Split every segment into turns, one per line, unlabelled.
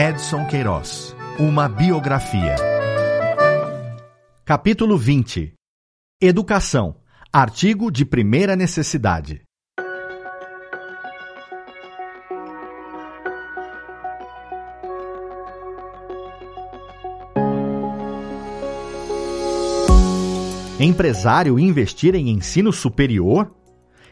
Edson Queiroz. Uma biografia. Capítulo 20. Educação. Artigo de primeira necessidade. Empresário investir em ensino superior?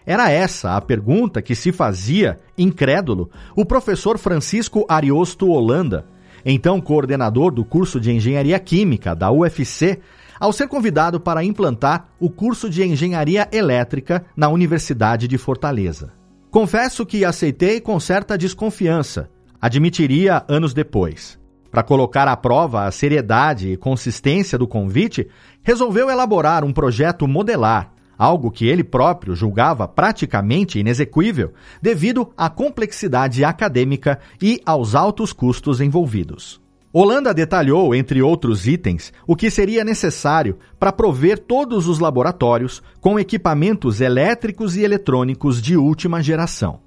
Era essa a pergunta que se fazia, incrédulo, o professor Francisco Ariosto Holanda, então coordenador do curso de Engenharia Química da UFC, ao ser convidado para implantar o curso de Engenharia Elétrica na Universidade de Fortaleza. Confesso que aceitei com certa desconfiança, admitiria anos depois. Para colocar à prova a seriedade e consistência do convite, resolveu elaborar um projeto modelar, algo que ele próprio julgava praticamente inexequível devido à complexidade acadêmica e aos altos custos envolvidos. Holanda detalhou, entre outros itens, o que seria necessário para prover todos os laboratórios com equipamentos elétricos e eletrônicos de última geração.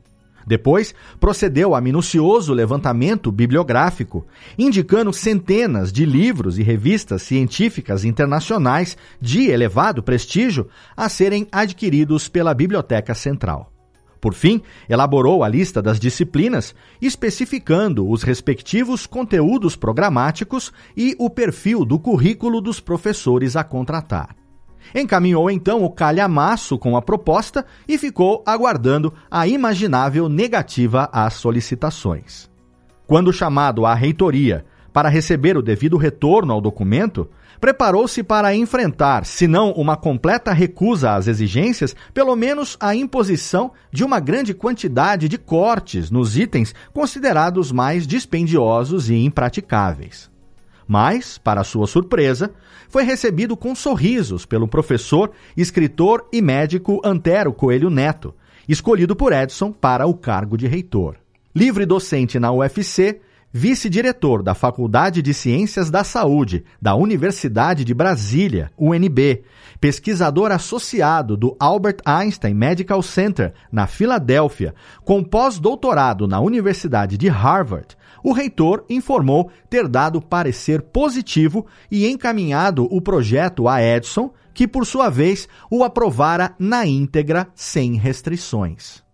Depois, procedeu a minucioso levantamento bibliográfico, indicando centenas de livros e revistas científicas internacionais de elevado prestígio a serem adquiridos pela Biblioteca Central. Por fim, elaborou a lista das disciplinas, especificando os respectivos conteúdos programáticos e o perfil do currículo dos professores a contratar. Encaminhou então o calhamaço com a proposta e ficou aguardando a imaginável negativa às solicitações. Quando chamado à reitoria para receber o devido retorno ao documento, preparou-se para enfrentar, se não uma completa recusa às exigências, pelo menos a imposição de uma grande quantidade de cortes nos itens considerados mais dispendiosos e impraticáveis. Mas, para sua surpresa, foi recebido com sorrisos pelo professor, escritor e médico Antero Coelho Neto, escolhido por Edson para o cargo de reitor. Livre docente na UFC, vice-diretor da Faculdade de Ciências da Saúde da Universidade de Brasília, UNB, pesquisador associado do Albert Einstein Medical Center, na Filadélfia, com pós-doutorado na Universidade de Harvard, o reitor informou ter dado parecer positivo e encaminhado o projeto a Edson, que por sua vez o aprovara na íntegra sem restrições.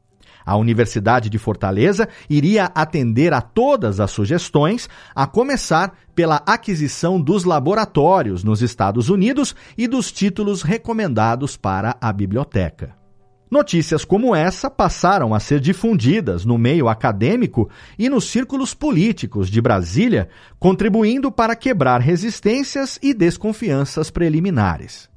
A Universidade de Fortaleza iria atender a todas as sugestões, a começar pela aquisição dos laboratórios nos Estados Unidos e dos títulos recomendados para a biblioteca. Notícias como essa passaram a ser difundidas no meio acadêmico e nos círculos políticos de Brasília, contribuindo para quebrar resistências e desconfianças preliminares.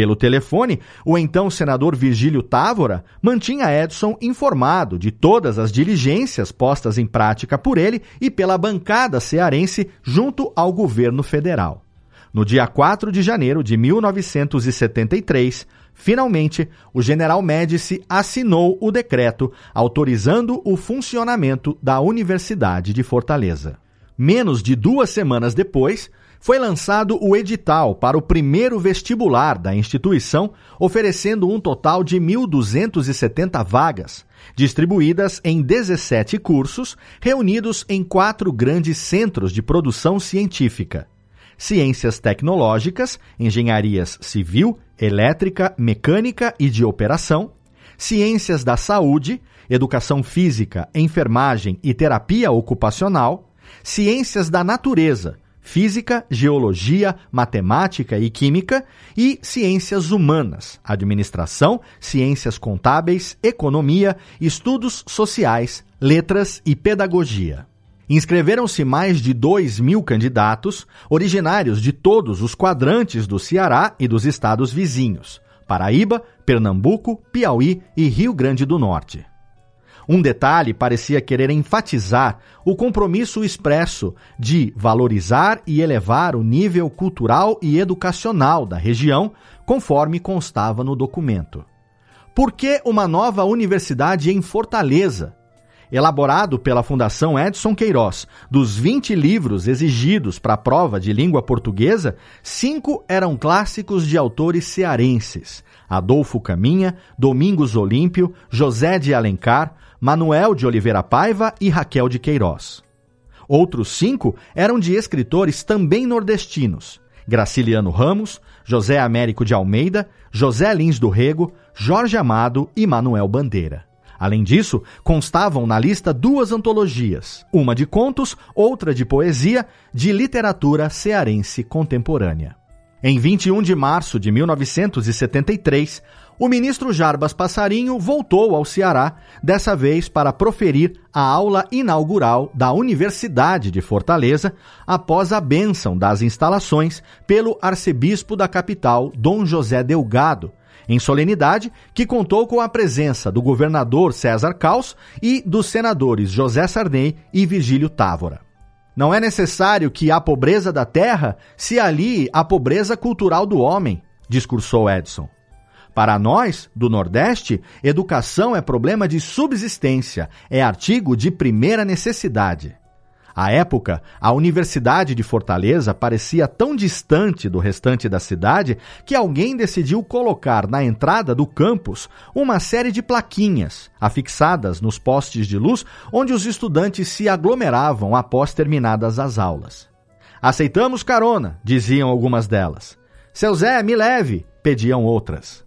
Pelo telefone, o então senador Virgílio Távora mantinha Edson informado de todas as diligências postas em prática por ele e pela bancada cearense junto ao governo federal. No dia 4 de janeiro de 1973, Finalmente, o general Médici assinou o decreto autorizando o funcionamento da Universidade de Fortaleza. Menos de duas semanas depois, foi lançado o edital para o primeiro vestibular da instituição, oferecendo um total de 1.270 vagas, distribuídas em 17 cursos, reunidos em quatro grandes centros de produção científica: Ciências Tecnológicas, Engenharias Civil, Elétrica, Mecânica e de Operação, Ciências da Saúde, Educação Física, Enfermagem e Terapia Ocupacional, Ciências da Natureza, Física, Geologia, Matemática e Química e Ciências Humanas, Administração, Ciências Contábeis, Economia, Estudos Sociais, Letras e Pedagogia. Inscreveram-se mais de 2 mil candidatos, originários de todos os quadrantes do Ceará e dos estados vizinhos: Paraíba, Pernambuco, Piauí e Rio Grande do Norte. Um detalhe parecia querer enfatizar o compromisso expresso de valorizar e elevar o nível cultural e educacional da região, conforme constava no documento. Por que uma nova universidade em Fortaleza? elaborado pela Fundação Edson Queiroz. Dos 20 livros exigidos para a prova de língua portuguesa, cinco eram clássicos de autores cearenses: Adolfo Caminha, Domingos Olímpio, José de Alencar, Manuel de Oliveira Paiva e Raquel de Queiroz. Outros cinco eram de escritores também nordestinos: Graciliano Ramos, José Américo de Almeida, José Lins do Rego, Jorge Amado e Manuel Bandeira. Além disso, constavam na lista duas antologias, uma de contos, outra de poesia, de literatura cearense contemporânea. Em 21 de março de 1973, o ministro Jarbas Passarinho voltou ao Ceará, dessa vez para proferir a aula inaugural da Universidade de Fortaleza, após a bênção das instalações pelo arcebispo da capital, Dom José Delgado, em solenidade que contou com a presença do governador César Caos e dos senadores José Sarney e Virgílio Távora. Não é necessário que a pobreza da terra se alie à pobreza cultural do homem, discursou Edson. Para nós, do Nordeste, educação é problema de subsistência, é artigo de primeira necessidade. À época, a Universidade de Fortaleza parecia tão distante do restante da cidade que alguém decidiu colocar na entrada do campus uma série de plaquinhas afixadas nos postes de luz onde os estudantes se aglomeravam após terminadas as aulas. Aceitamos carona, diziam algumas delas. Seu Zé, me leve, pediam outras.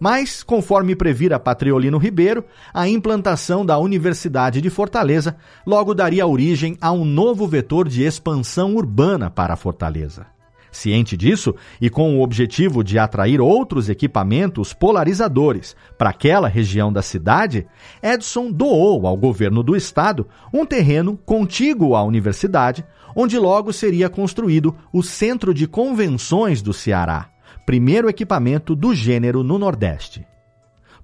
Mas, conforme previra Patriolino Ribeiro, a implantação da Universidade de Fortaleza logo daria origem a um novo vetor de expansão urbana para Fortaleza. Ciente disso e com o objetivo de atrair outros equipamentos polarizadores para aquela região da cidade, Edson doou ao governo do estado um terreno contíguo à universidade, onde logo seria construído o Centro de Convenções do Ceará, primeiro equipamento do gênero no Nordeste.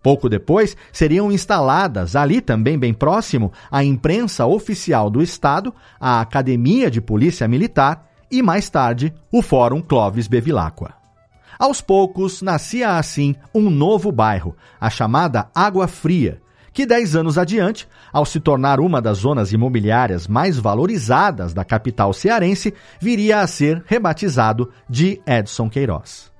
Pouco depois, seriam instaladas, ali também bem próximo, a imprensa oficial do Estado, a Academia de Polícia Militar e, mais tarde, o Fórum Clóvis Bevilacqua. Aos poucos, nascia assim um novo bairro, a chamada Água Fria, que dez anos adiante, ao se tornar uma das zonas imobiliárias mais valorizadas da capital cearense, viria a ser rebatizado de Edson Queiroz.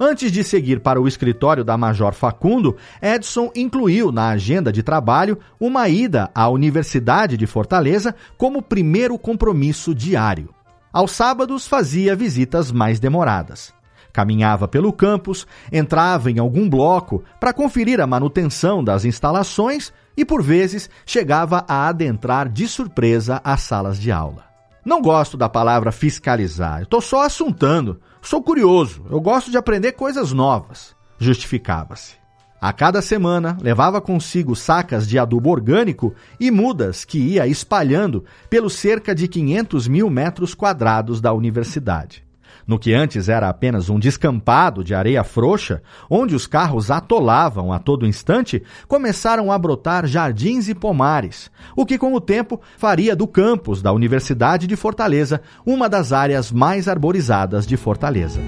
Antes de seguir para o escritório da Major Facundo, Edson incluiu na agenda de trabalho uma ida à Universidade de Fortaleza como primeiro compromisso diário. Aos sábados fazia visitas mais demoradas. Caminhava pelo campus, entrava em algum bloco para conferir a manutenção das instalações e, por vezes, chegava a adentrar de surpresa as salas de aula. Não gosto da palavra fiscalizar, estou só assuntando. Sou curioso, eu gosto de aprender coisas novas, justificava-se. A cada semana levava consigo sacas de adubo orgânico e mudas que ia espalhando pelos cerca de 500 mil metros quadrados da universidade. No que antes era apenas um descampado de areia frouxa, onde os carros atolavam a todo instante, começaram a brotar jardins e pomares, o que com o tempo faria do campus da Universidade de Fortaleza uma das áreas mais arborizadas de Fortaleza.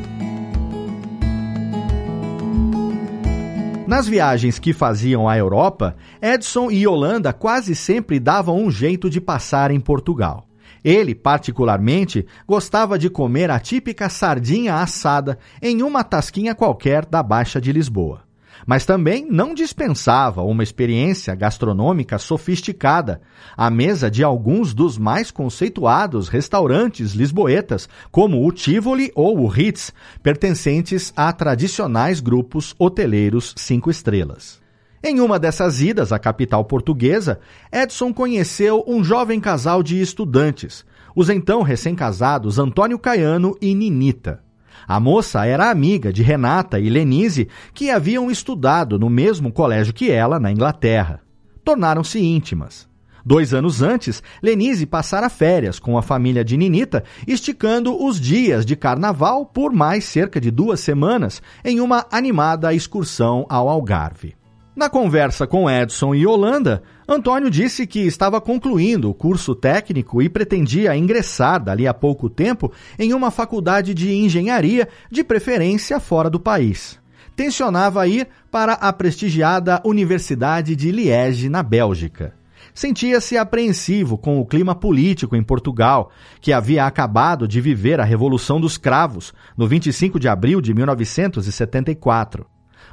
Nas viagens que faziam à Europa, Edson e Yolanda quase sempre davam um jeito de passar em Portugal. Ele, particularmente, gostava de comer a típica sardinha assada em uma tasquinha qualquer da Baixa de Lisboa. Mas também não dispensava uma experiência gastronômica sofisticada, à mesa de alguns dos mais conceituados restaurantes lisboetas, como o Tivoli ou o Ritz, pertencentes a tradicionais grupos hoteleiros cinco estrelas. Em uma dessas idas à capital portuguesa, Edson conheceu um jovem casal de estudantes, os então recém-casados Antônio Caiano e Ninita. A moça era amiga de Renata e Lenise, que haviam estudado no mesmo colégio que ela, na Inglaterra. Tornaram-se íntimas. Dois anos antes, Lenise passara férias com a família de Ninita, esticando os dias de carnaval por mais cerca de duas semanas em uma animada excursão ao Algarve. Na conversa com Edson e Holanda, Antônio disse que estava concluindo o curso técnico e pretendia ingressar dali a pouco tempo em uma faculdade de engenharia, de preferência fora do país. Tensionava ir para a prestigiada Universidade de Liege, na Bélgica. Sentia-se apreensivo com o clima político em Portugal, que havia acabado de viver a Revolução dos Cravos, no 25 de abril de 1974.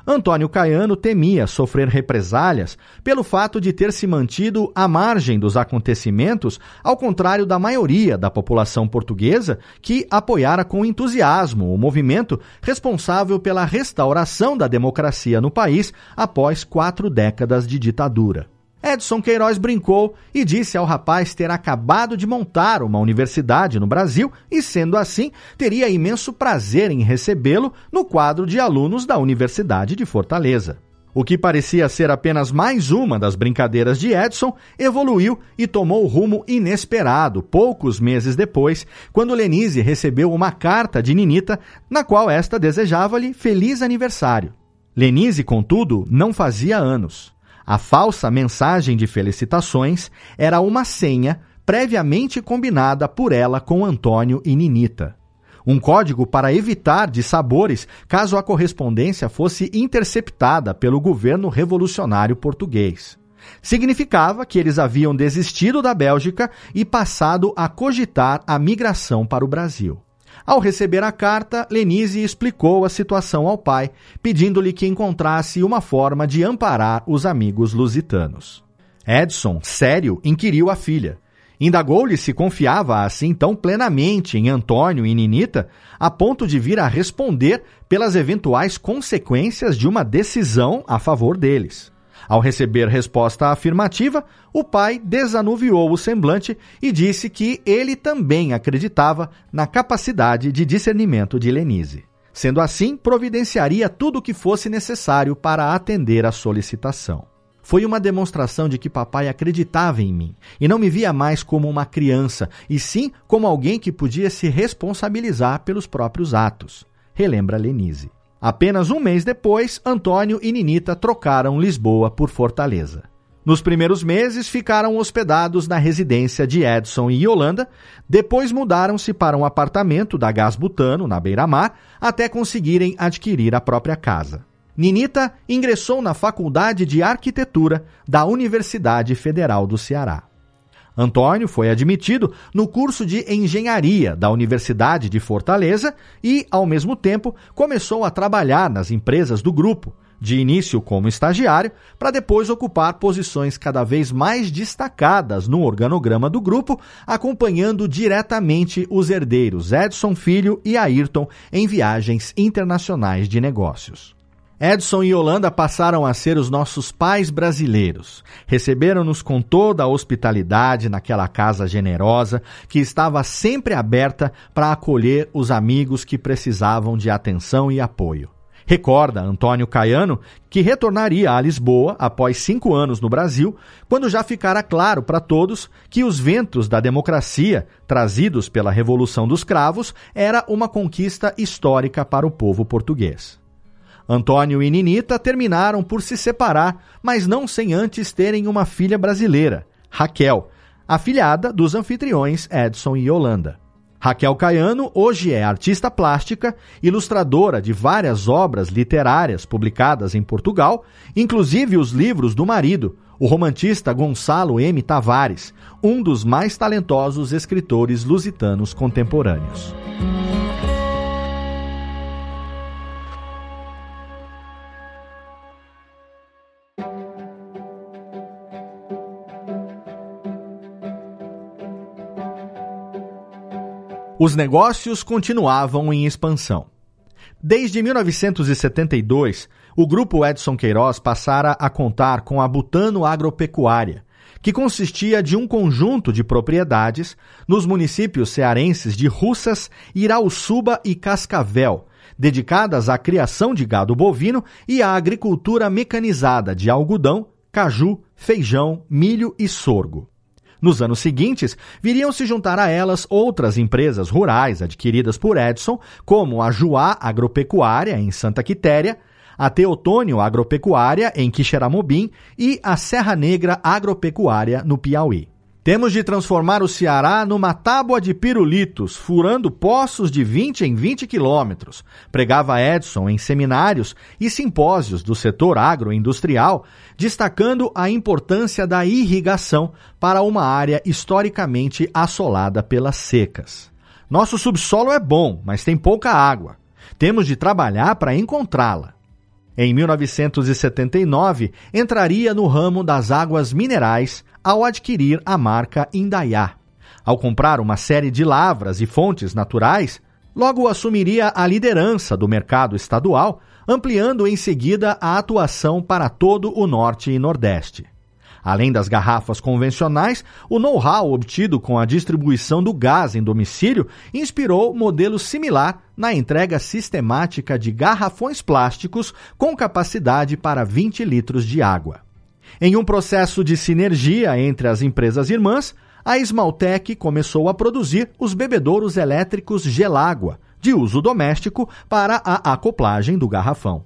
Antônio Caiano temia sofrer represálias pelo fato de ter se mantido à margem dos acontecimentos, ao contrário da maioria da população portuguesa que apoiara com entusiasmo o movimento responsável pela restauração da democracia no país após quatro décadas de ditadura. Edson Queiroz brincou e disse ao rapaz ter acabado de montar uma universidade no Brasil e, sendo assim, teria imenso prazer em recebê-lo no quadro de alunos da Universidade de Fortaleza. O que parecia ser apenas mais uma das brincadeiras de Edson evoluiu e tomou rumo inesperado poucos meses depois, quando Lenise recebeu uma carta de Ninita na qual esta desejava-lhe feliz aniversário. Lenise, contudo, não fazia anos. A falsa mensagem de felicitações era uma senha previamente combinada por ela com Antônio e Ninita. Um código para evitar dissabores caso a correspondência fosse interceptada pelo governo revolucionário português. Significava que eles haviam desistido da Bélgica e passado a cogitar a migração para o Brasil. Ao receber a carta, Lenise explicou a situação ao pai, pedindo-lhe que encontrasse uma forma de amparar os amigos lusitanos. Edson, sério, inquiriu a filha. Indagou-lhe se confiava assim tão plenamente em Antônio e Ninita, a ponto de vir a responder pelas eventuais consequências de uma decisão a favor deles. Ao receber resposta afirmativa, o pai desanuviou o semblante e disse que ele também acreditava na capacidade de discernimento de Lenise. Sendo assim, providenciaria tudo o que fosse necessário para atender à solicitação. Foi uma demonstração de que papai acreditava em mim e não me via mais como uma criança, e sim como alguém que podia se responsabilizar pelos próprios atos, relembra Lenise. Apenas um mês depois, Antônio e Ninita trocaram Lisboa por Fortaleza. Nos primeiros meses, ficaram hospedados na residência de Edson e Yolanda, depois mudaram-se para um apartamento da Gás Butano, na beira-mar, até conseguirem adquirir a própria casa. Ninita ingressou na Faculdade de Arquitetura da Universidade Federal do Ceará. Antônio foi admitido no curso de engenharia da Universidade de Fortaleza e, ao mesmo tempo, começou a trabalhar nas empresas do grupo, de início como estagiário, para depois ocupar posições cada vez mais destacadas no organograma do grupo, acompanhando diretamente os herdeiros Edson Filho e Ayrton em viagens internacionais de negócios. Edson e Yolanda passaram a ser os nossos pais brasileiros. Receberam-nos com toda a hospitalidade naquela casa generosa que estava sempre aberta para acolher os amigos que precisavam de atenção e apoio. Recorda Antônio Caiano que retornaria a Lisboa após cinco anos no Brasil, quando já ficara claro para todos que os ventos da democracia, trazidos pela Revolução dos Cravos, era uma conquista histórica para o povo português. Antônio e Ninita terminaram por se separar, mas não sem antes terem uma filha brasileira, Raquel, afilhada dos anfitriões Edson e Yolanda. Raquel Caiano hoje é artista plástica, ilustradora de várias obras literárias publicadas em Portugal, inclusive os livros do marido, o romantista Gonçalo M. Tavares, um dos mais talentosos escritores lusitanos contemporâneos. Os negócios continuavam em expansão. Desde 1972, o grupo Edson Queiroz passara a contar com a Butano Agropecuária, que consistia de um conjunto de propriedades nos municípios cearenses de Russas, Irauçuba e Cascavel, dedicadas à criação de gado bovino e à agricultura mecanizada de algodão, caju, feijão, milho e sorgo. Nos anos seguintes, viriam se juntar a elas outras empresas rurais adquiridas por Edson, como a Juá Agropecuária, em Santa Quitéria, a Teotônio Agropecuária, em Quixeramobim, e a Serra Negra Agropecuária, no Piauí. Temos de transformar o Ceará numa tábua de pirulitos, furando poços de 20 em 20 quilômetros, pregava Edson em seminários e simpósios do setor agroindustrial, destacando a importância da irrigação para uma área historicamente assolada pelas secas. Nosso subsolo é bom, mas tem pouca água. Temos de trabalhar para encontrá-la. Em 1979, entraria no ramo das águas minerais ao adquirir a marca Indaiá. Ao comprar uma série de lavras e fontes naturais, logo assumiria a liderança do mercado estadual, ampliando em seguida a atuação para todo o Norte e Nordeste. Além das garrafas convencionais, o know-how obtido com a distribuição do gás em domicílio inspirou modelo similar na entrega sistemática de garrafões plásticos com capacidade para 20 litros de água. Em um processo de sinergia entre as empresas irmãs, a Esmaltec começou a produzir os bebedouros elétricos Gelágua, de uso doméstico, para a acoplagem do garrafão.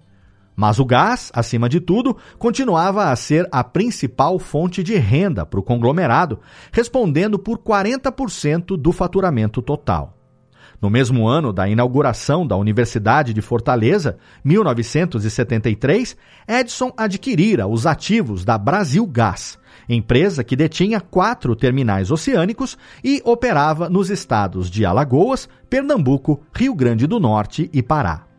Mas o gás, acima de tudo, continuava a ser a principal fonte de renda para o conglomerado, respondendo por 40% do faturamento total. No mesmo ano da inauguração da Universidade de Fortaleza, 1973, Edson adquirira os ativos da Brasil Gás, empresa que detinha quatro terminais oceânicos e operava nos estados de Alagoas, Pernambuco, Rio Grande do Norte e Pará.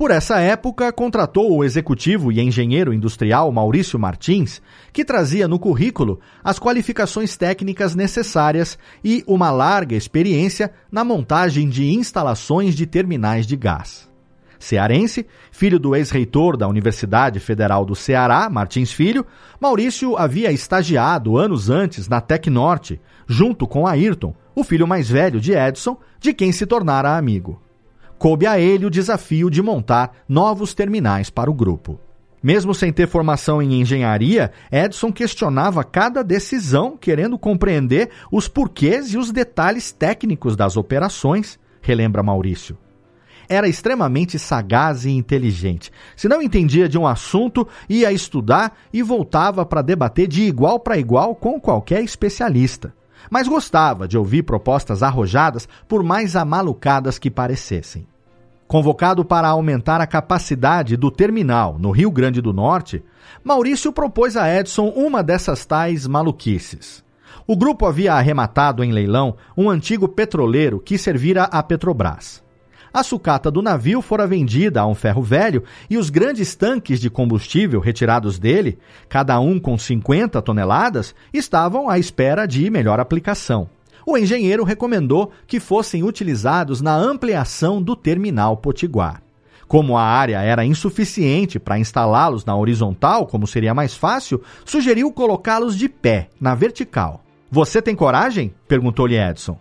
Por essa época, contratou o executivo e engenheiro industrial Maurício Martins, que trazia no currículo as qualificações técnicas necessárias e uma larga experiência na montagem de instalações de terminais de gás. Cearense, filho do ex-reitor da Universidade Federal do Ceará, Martins Filho, Maurício havia estagiado anos antes na Tecnorte, junto com Ayrton, o filho mais velho de Edson, de quem se tornara amigo coube a ele o desafio de montar novos terminais para o grupo. Mesmo sem ter formação em engenharia, Edson questionava cada decisão, querendo compreender os porquês e os detalhes técnicos das operações, relembra Maurício. Era extremamente sagaz e inteligente. Se não entendia de um assunto, ia estudar e voltava para debater de igual para igual com qualquer especialista mas gostava de ouvir propostas arrojadas, por mais amalucadas que parecessem. Convocado para aumentar a capacidade do terminal no Rio Grande do Norte, Maurício propôs a Edson uma dessas tais maluquices. O grupo havia arrematado em leilão um antigo petroleiro que servira à Petrobras. A sucata do navio fora vendida a um ferro velho e os grandes tanques de combustível retirados dele, cada um com 50 toneladas, estavam à espera de melhor aplicação. O engenheiro recomendou que fossem utilizados na ampliação do terminal potiguar. Como a área era insuficiente para instalá-los na horizontal, como seria mais fácil, sugeriu colocá-los de pé, na vertical. Você tem coragem? perguntou-lhe Edson.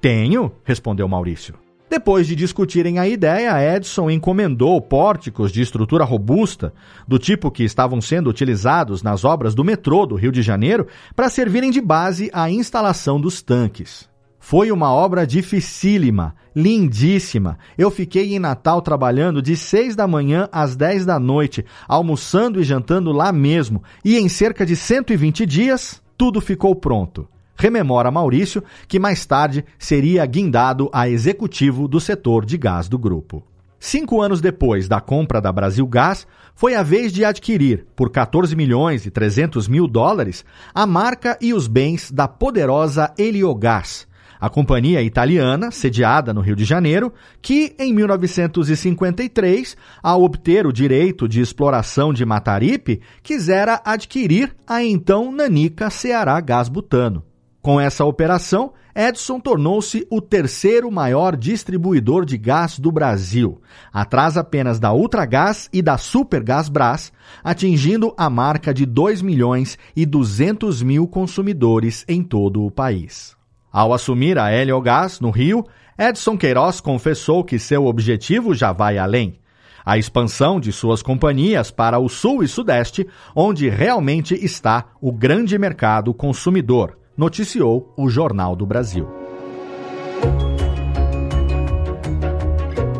Tenho, respondeu Maurício. Depois de discutirem a ideia, Edson encomendou pórticos de estrutura robusta, do tipo que estavam sendo utilizados nas obras do metrô do Rio de Janeiro, para servirem de base à instalação dos tanques. Foi uma obra dificílima, lindíssima. Eu fiquei em Natal trabalhando de 6 da manhã às 10 da noite, almoçando e jantando lá mesmo, e em cerca de 120 dias, tudo ficou pronto rememora Maurício, que mais tarde seria guindado a executivo do setor de gás do grupo. Cinco anos depois da compra da Brasil Gás, foi a vez de adquirir, por 14 milhões e 300 mil dólares, a marca e os bens da poderosa Heliogás, a companhia italiana, sediada no Rio de Janeiro, que, em 1953, ao obter o direito de exploração de Mataripe, quisera adquirir a então Nanica Ceará Gás Butano. Com essa operação, Edson tornou-se o terceiro maior distribuidor de gás do Brasil, atrás apenas da Ultragás e da Supergás Brás, atingindo a marca de 2 milhões e 200 mil consumidores em todo o país. Ao assumir a Heliogás no Rio, Edson Queiroz confessou que seu objetivo já vai além. A expansão de suas companhias para o Sul e Sudeste, onde realmente está o grande mercado consumidor, noticiou o Jornal do Brasil.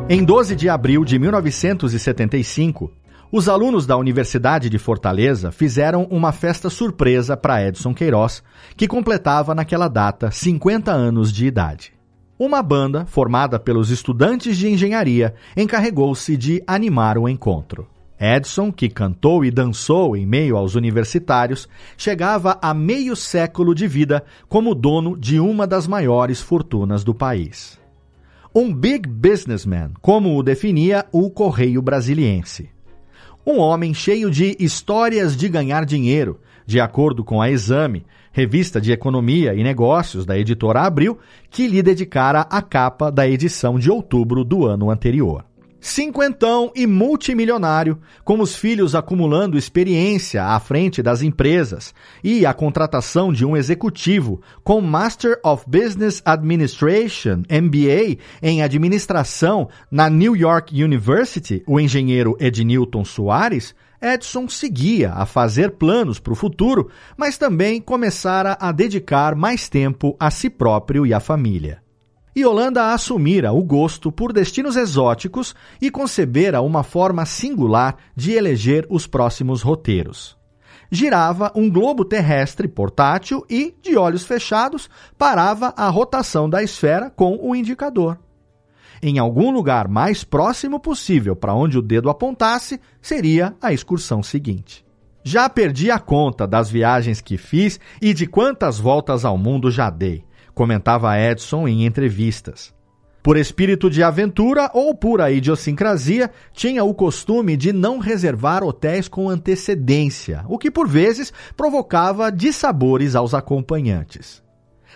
Em 12 de abril de 1975, os alunos da Universidade de Fortaleza fizeram uma festa surpresa para Edson Queiroz, que completava naquela data 50 anos de idade. Uma banda, formada pelos estudantes de engenharia, encarregou-se de animar o encontro. Edson, que cantou e dançou em meio aos universitários, chegava a meio século de vida como dono de uma das maiores fortunas do país. Um big businessman, como o definia o Correio Brasiliense. Um homem cheio de histórias de ganhar dinheiro, de acordo com a Exame, revista de economia e negócios da editora Abril, que lhe dedicara a capa da edição de outubro do ano anterior. Cinquentão e multimilionário, com os filhos acumulando experiência à frente das empresas e a contratação de um executivo com Master of Business Administration, MBA, em administração na New York University, o engenheiro Ednilton Soares, Edson seguia a fazer planos para o futuro, mas também começara a dedicar mais tempo a si próprio e à família. Yolanda assumira o gosto por destinos exóticos e concebera uma forma singular de eleger os próximos roteiros. Girava um globo terrestre portátil e, de olhos fechados, parava a rotação da esfera com o indicador. Em algum lugar mais próximo possível para onde o dedo apontasse, seria a excursão seguinte. Já perdi a conta das viagens que fiz e de quantas voltas ao mundo já dei comentava Edson em entrevistas. Por espírito de aventura ou pura idiosincrasia, tinha o costume de não reservar hotéis com antecedência, o que por vezes provocava dissabores aos acompanhantes.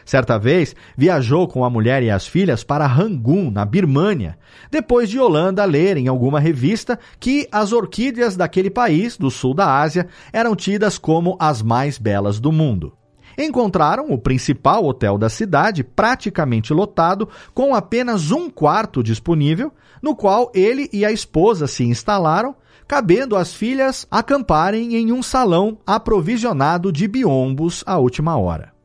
Certa vez, viajou com a mulher e as filhas para Rangoon, na Birmânia, depois de Holanda ler em alguma revista que as orquídeas daquele país, do sul da Ásia, eram tidas como as mais belas do mundo encontraram o principal hotel da cidade praticamente lotado, com apenas um quarto disponível, no qual ele e a esposa se instalaram, cabendo as filhas acamparem em um salão aprovisionado de biombos à última hora.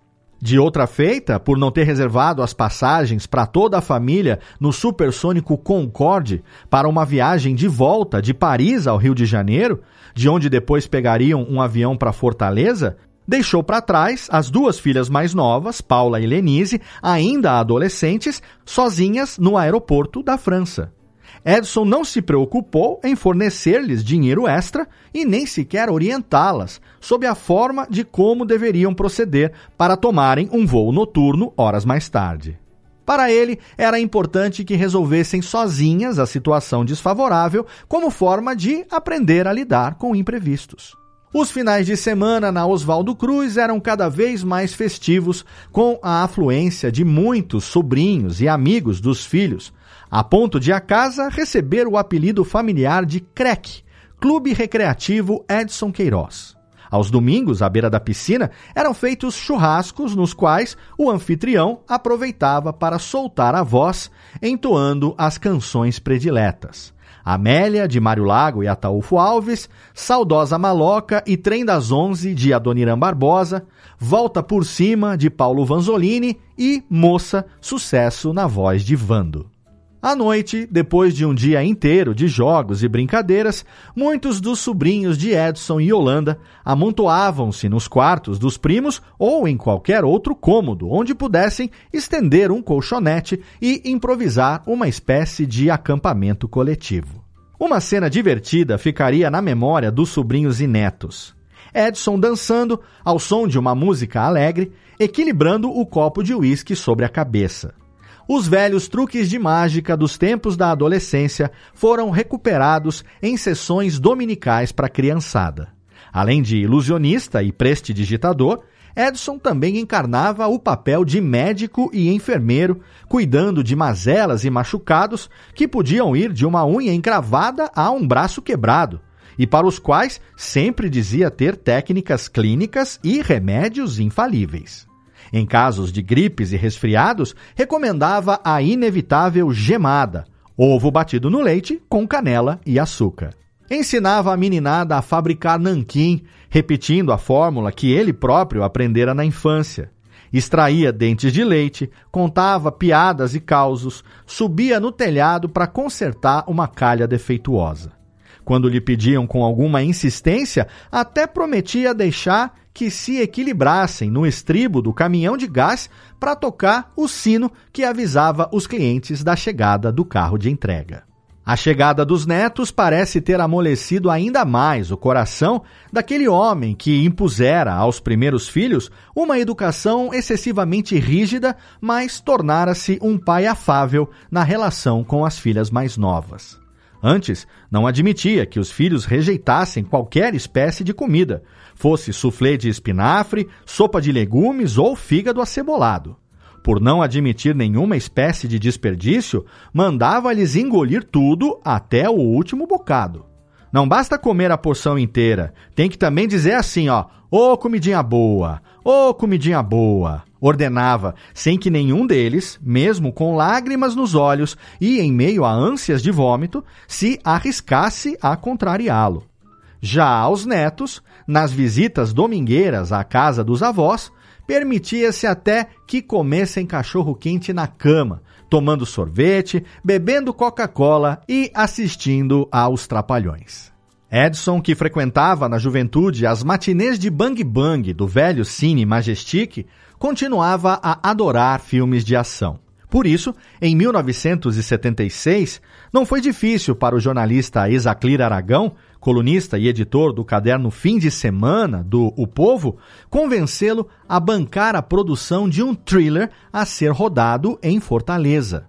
De outra feita, por não ter reservado as passagens para toda a família no supersônico Concorde para uma viagem de volta de Paris ao Rio de Janeiro, de onde depois pegariam um avião para Fortaleza, deixou para trás as duas filhas mais novas, Paula e Lenise, ainda adolescentes, sozinhas no aeroporto da França. Edson não se preocupou em fornecer-lhes dinheiro extra e nem sequer orientá-las sobre a forma de como deveriam proceder para tomarem um voo noturno horas mais tarde. Para ele, era importante que resolvessem sozinhas a situação desfavorável como forma de aprender a lidar com imprevistos. Os finais de semana na Oswaldo Cruz eram cada vez mais festivos, com a afluência de muitos sobrinhos e amigos dos filhos, a ponto de a casa receber o apelido familiar de CREC, Clube Recreativo Edson Queiroz. Aos domingos, à beira da piscina, eram feitos churrascos nos quais o anfitrião aproveitava para soltar a voz, entoando as canções prediletas. Amélia, de Mário Lago e Ataúfo Alves, Saudosa Maloca e Trem das Onze, de Adoniran Barbosa, Volta por Cima, de Paulo Vanzolini e Moça, sucesso na voz de Vando. À noite, depois de um dia inteiro de jogos e brincadeiras, muitos dos sobrinhos de Edson e Yolanda amontoavam-se nos quartos dos primos ou em qualquer outro cômodo onde pudessem estender um colchonete e improvisar uma espécie de acampamento coletivo. Uma cena divertida ficaria na memória dos sobrinhos e netos. Edson dançando ao som de uma música alegre, equilibrando o copo de uísque sobre a cabeça os velhos truques de mágica dos tempos da adolescência foram recuperados em sessões dominicais para a criançada. Além de ilusionista e prestidigitador, Edson também encarnava o papel de médico e enfermeiro, cuidando de mazelas e machucados que podiam ir de uma unha encravada a um braço quebrado, e para os quais sempre dizia ter técnicas clínicas e remédios infalíveis. Em casos de gripes e resfriados, recomendava a inevitável gemada, ovo batido no leite com canela e açúcar. Ensinava a meninada a fabricar nanquim, repetindo a fórmula que ele próprio aprendera na infância. Extraía dentes de leite, contava piadas e causos, subia no telhado para consertar uma calha defeituosa. Quando lhe pediam com alguma insistência, até prometia deixar que se equilibrassem no estribo do caminhão de gás para tocar o sino que avisava os clientes da chegada do carro de entrega. A chegada dos netos parece ter amolecido ainda mais o coração daquele homem que impusera aos primeiros filhos uma educação excessivamente rígida, mas tornara-se um pai afável na relação com as filhas mais novas. Antes, não admitia que os filhos rejeitassem qualquer espécie de comida, fosse soufflé de espinafre, sopa de legumes ou fígado acebolado. Por não admitir nenhuma espécie de desperdício, mandava-lhes engolir tudo até o último bocado. Não basta comer a porção inteira, tem que também dizer assim, ó: "Ô oh, comidinha boa, ô oh, comidinha boa" ordenava, sem que nenhum deles, mesmo com lágrimas nos olhos e em meio a ânsias de vômito, se arriscasse a contrariá-lo. Já aos netos, nas visitas domingueiras à casa dos avós, permitia-se até que comessem cachorro-quente na cama, tomando sorvete, bebendo Coca-Cola e assistindo aos Trapalhões. Edson, que frequentava na juventude as matinês de Bang Bang do velho Cine Majestic, continuava a adorar filmes de ação. Por isso, em 1976, não foi difícil para o jornalista Isaclir Aragão, colunista e editor do caderno Fim de Semana do O Povo, convencê-lo a bancar a produção de um thriller a ser rodado em Fortaleza.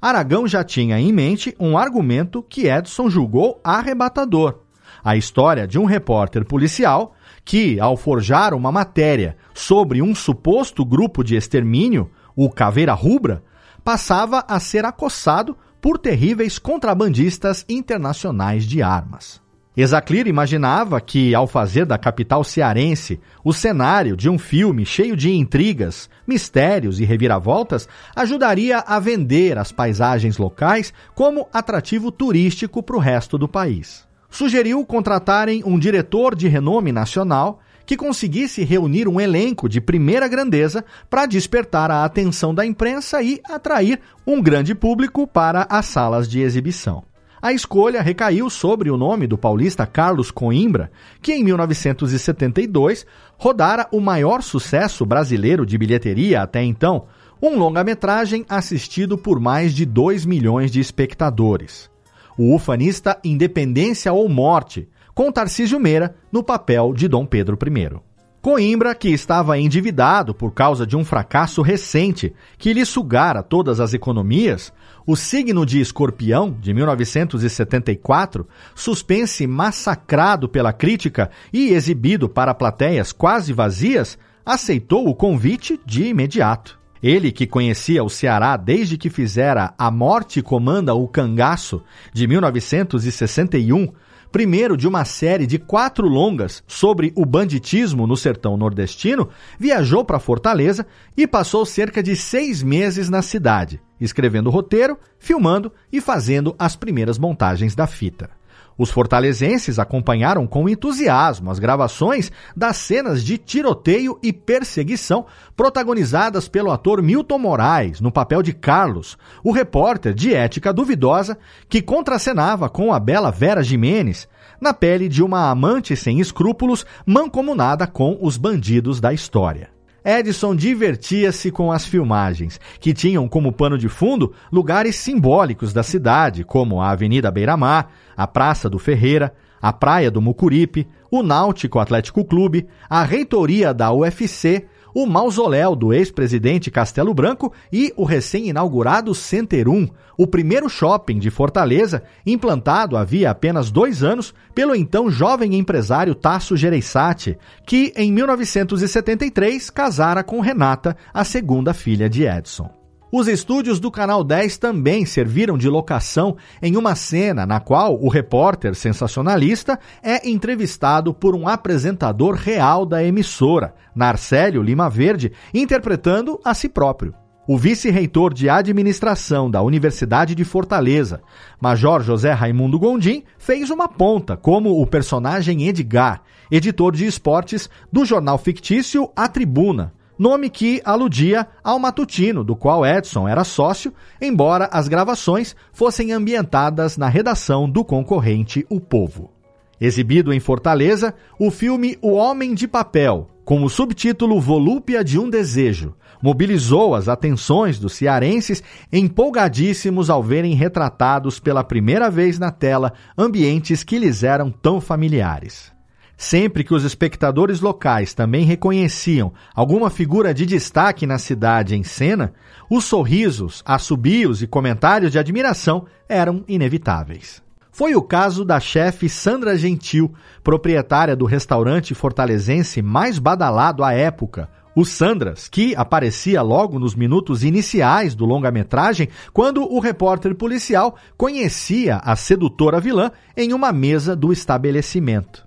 Aragão já tinha em mente um argumento que Edson julgou arrebatador. A história de um repórter policial que, ao forjar uma matéria sobre um suposto grupo de extermínio, o Caveira Rubra, passava a ser acossado por terríveis contrabandistas internacionais de armas. Exaclir imaginava que, ao fazer da capital cearense o cenário de um filme cheio de intrigas, mistérios e reviravoltas, ajudaria a vender as paisagens locais como atrativo turístico para o resto do país sugeriu contratarem um diretor de renome nacional que conseguisse reunir um elenco de primeira grandeza para despertar a atenção da imprensa e atrair um grande público para as salas de exibição. A escolha recaiu sobre o nome do paulista Carlos Coimbra, que em 1972 rodara o maior sucesso brasileiro de bilheteria até então, um longa-metragem assistido por mais de 2 milhões de espectadores o ufanista Independência ou Morte, com Tarcísio Meira no papel de Dom Pedro I. Coimbra, que estava endividado por causa de um fracasso recente que lhe sugara todas as economias, o signo de Escorpião, de 1974, suspense massacrado pela crítica e exibido para plateias quase vazias, aceitou o convite de imediato. Ele, que conhecia o Ceará desde que fizera A Morte Comanda o Cangaço, de 1961, primeiro de uma série de quatro longas sobre o banditismo no sertão nordestino, viajou para Fortaleza e passou cerca de seis meses na cidade, escrevendo roteiro, filmando e fazendo as primeiras montagens da fita. Os fortalezenses acompanharam com entusiasmo as gravações das cenas de tiroteio e perseguição protagonizadas pelo ator Milton Moraes no papel de Carlos, o repórter de ética duvidosa que contracenava com a bela Vera Jimenez na pele de uma amante sem escrúpulos mancomunada com os bandidos da história. Edison divertia-se com as filmagens, que tinham como pano de fundo lugares simbólicos da cidade, como a Avenida Beira-Mar, a Praça do Ferreira, a Praia do Mucuripe, o Náutico Atlético Clube, a reitoria da UFC, o mausoléu do ex-presidente Castelo Branco e o recém-inaugurado Center 1, o primeiro shopping de Fortaleza, implantado havia apenas dois anos pelo então jovem empresário Tasso Gereissati, que em 1973 casara com Renata, a segunda filha de Edson. Os estúdios do Canal 10 também serviram de locação em uma cena na qual o repórter sensacionalista é entrevistado por um apresentador real da emissora, Narcélio Lima Verde, interpretando a si próprio. O vice-reitor de administração da Universidade de Fortaleza, Major José Raimundo Gondim, fez uma ponta como o personagem Edgar, editor de esportes do jornal fictício A Tribuna, nome que aludia ao matutino, do qual Edson era sócio, embora as gravações fossem ambientadas na redação do concorrente O Povo. Exibido em Fortaleza, o filme O Homem de Papel, com o subtítulo Volúpia de um Desejo, mobilizou as atenções dos cearenses empolgadíssimos ao verem retratados pela primeira vez na tela ambientes que lhes eram tão familiares. Sempre que os espectadores locais também reconheciam alguma figura de destaque na cidade em cena, os sorrisos, assobios e comentários de admiração eram inevitáveis. foi o caso da chefe Sandra Gentil, proprietária do restaurante fortalezense mais badalado à época, o Sandras, que aparecia logo nos minutos iniciais do longa-metragem, quando o repórter policial conhecia a sedutora vilã em uma mesa do estabelecimento.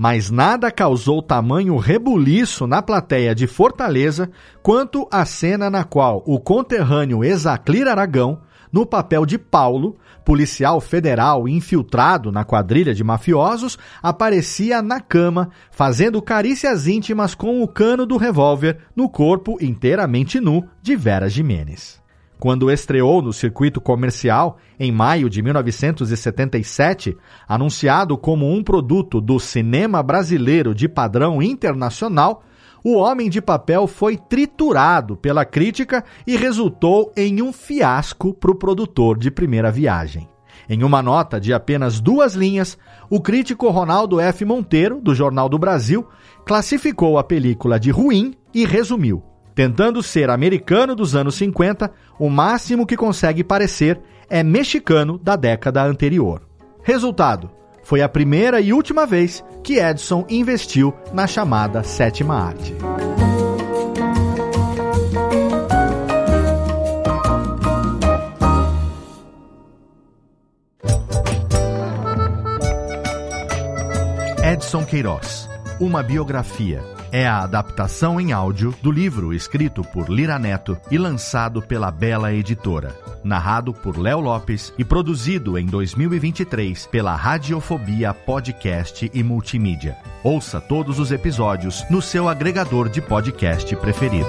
Mas nada causou tamanho rebuliço na plateia de Fortaleza quanto a cena na qual o conterrâneo Exaclir Aragão no papel de Paulo, policial federal infiltrado na quadrilha de mafiosos, aparecia na cama, fazendo carícias íntimas com o cano do revólver no corpo inteiramente nu de Vera Jimenez. Quando estreou no circuito comercial em maio de 1977, anunciado como um produto do cinema brasileiro de padrão internacional, o Homem de Papel foi triturado pela crítica e resultou em um fiasco para o produtor de primeira viagem. Em uma nota de apenas duas linhas, o crítico Ronaldo F. Monteiro, do Jornal do Brasil, classificou a película de ruim e resumiu: tentando ser americano dos anos 50, o máximo que consegue parecer é mexicano da década anterior. Resultado: foi a primeira e última vez que Edson investiu na chamada sétima arte. Edson Queiroz, uma biografia é a adaptação em áudio do livro escrito por Lira Neto e lançado pela Bela Editora. Narrado por Léo Lopes e produzido em 2023 pela Radiofobia Podcast e Multimídia. Ouça todos os episódios no seu agregador de podcast preferido.